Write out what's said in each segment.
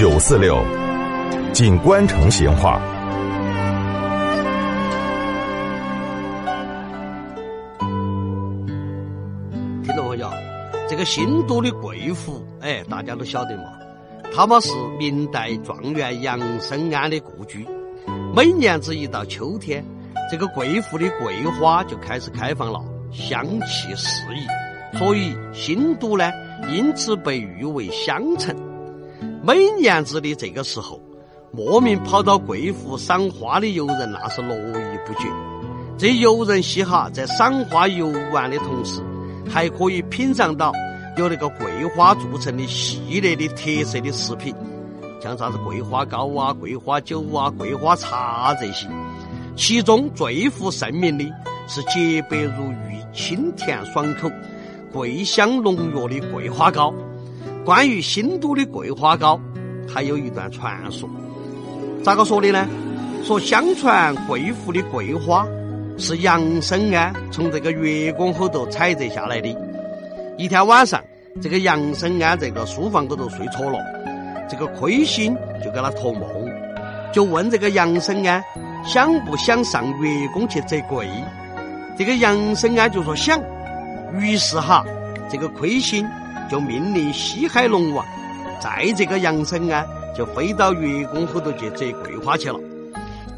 九四六，锦官城闲话。听众朋友，这个新都的贵湖，哎，大家都晓得嘛，它嘛是明代状元杨生安的故居。每年子一到秋天，这个贵湖的桂花就开始开放了，香气四溢，所以新都呢，因此被誉为香城。每年子的这个时候，莫名跑到贵府赏花的游人那是络绎不绝。这游人稀哈，在赏花游玩的同时，还可以品尝到由那个桂花做成的系列的特色的食品，像啥子桂花糕啊、桂花酒啊、桂花茶这些。其中最负盛名的是洁白如玉、清甜爽口、桂香浓郁的桂花糕。关于新都的桂花糕，还有一段传说。咋个说的呢？说相传贵府的桂花是杨生安从这个月宫后头采摘下来的。一天晚上，这个杨生安在个书房里头睡着了，这个亏心就给他托梦，就问这个杨生安想不想上月宫去摘桂。这个杨生安就说想。于是哈，这个亏心。就命令西海龙王载这个杨生安，就飞到月宫后头去摘桂花去了。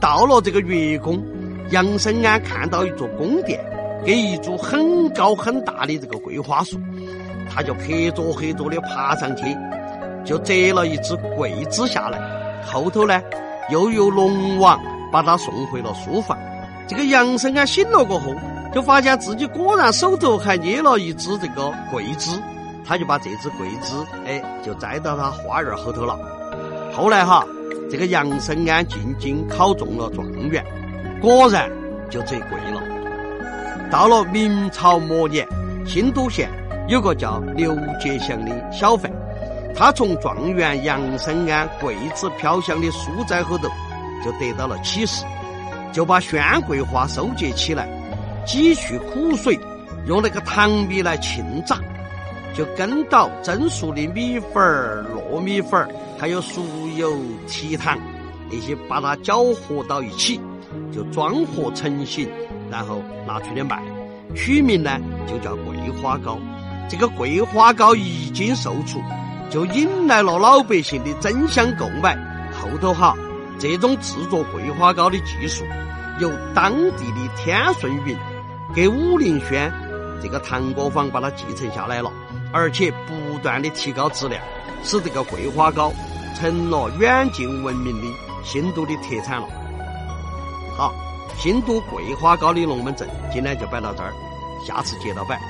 到了这个月宫，杨生安看到一座宫殿，跟一株很高很大的这个桂花树，他就黑着黑着的爬上去，就摘了一只桂枝下来。后头呢，又由龙王把他送回了书房。这个杨生安醒了过后，就发现自己果然手头还捏了一只这个桂枝。他就把这只桂枝，哎，就栽到他花园后头了。后来哈，这个杨生安进京考中了状元，果然就摘桂了。到了明朝末年，新都县有个叫刘杰祥的小贩，他从状元杨生安桂枝飘香的书斋后头就得到了启示，就把鲜桂花收集起来，挤去苦水，用那个糖米来浸榨。就跟到蒸熟的米粉儿、糯米粉儿，还有熟油、提糖那些，把它搅和到一起，就装盒成型，然后拿出来卖。取名呢就叫桂花糕。这个桂花糕一经售出，就引来了老百姓的争相购买。后头哈，这种制作桂花糕的技术，由当地的天顺云给武陵轩这个糖果坊把它继承下来了。而且不断的提高质量，使这个桂花糕成了远近闻名的新都的特产了。好，新都桂花糕的龙门阵今天就摆到这儿，下次接着摆。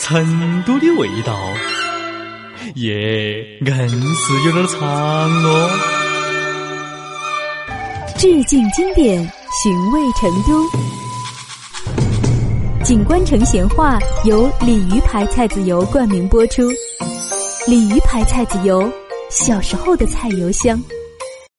成都的味道，耶，硬是有点长哦。致敬经典。寻味成都，景观城闲话由鲤鱼牌菜籽油冠名播出。鲤鱼牌菜籽油，小时候的菜油香。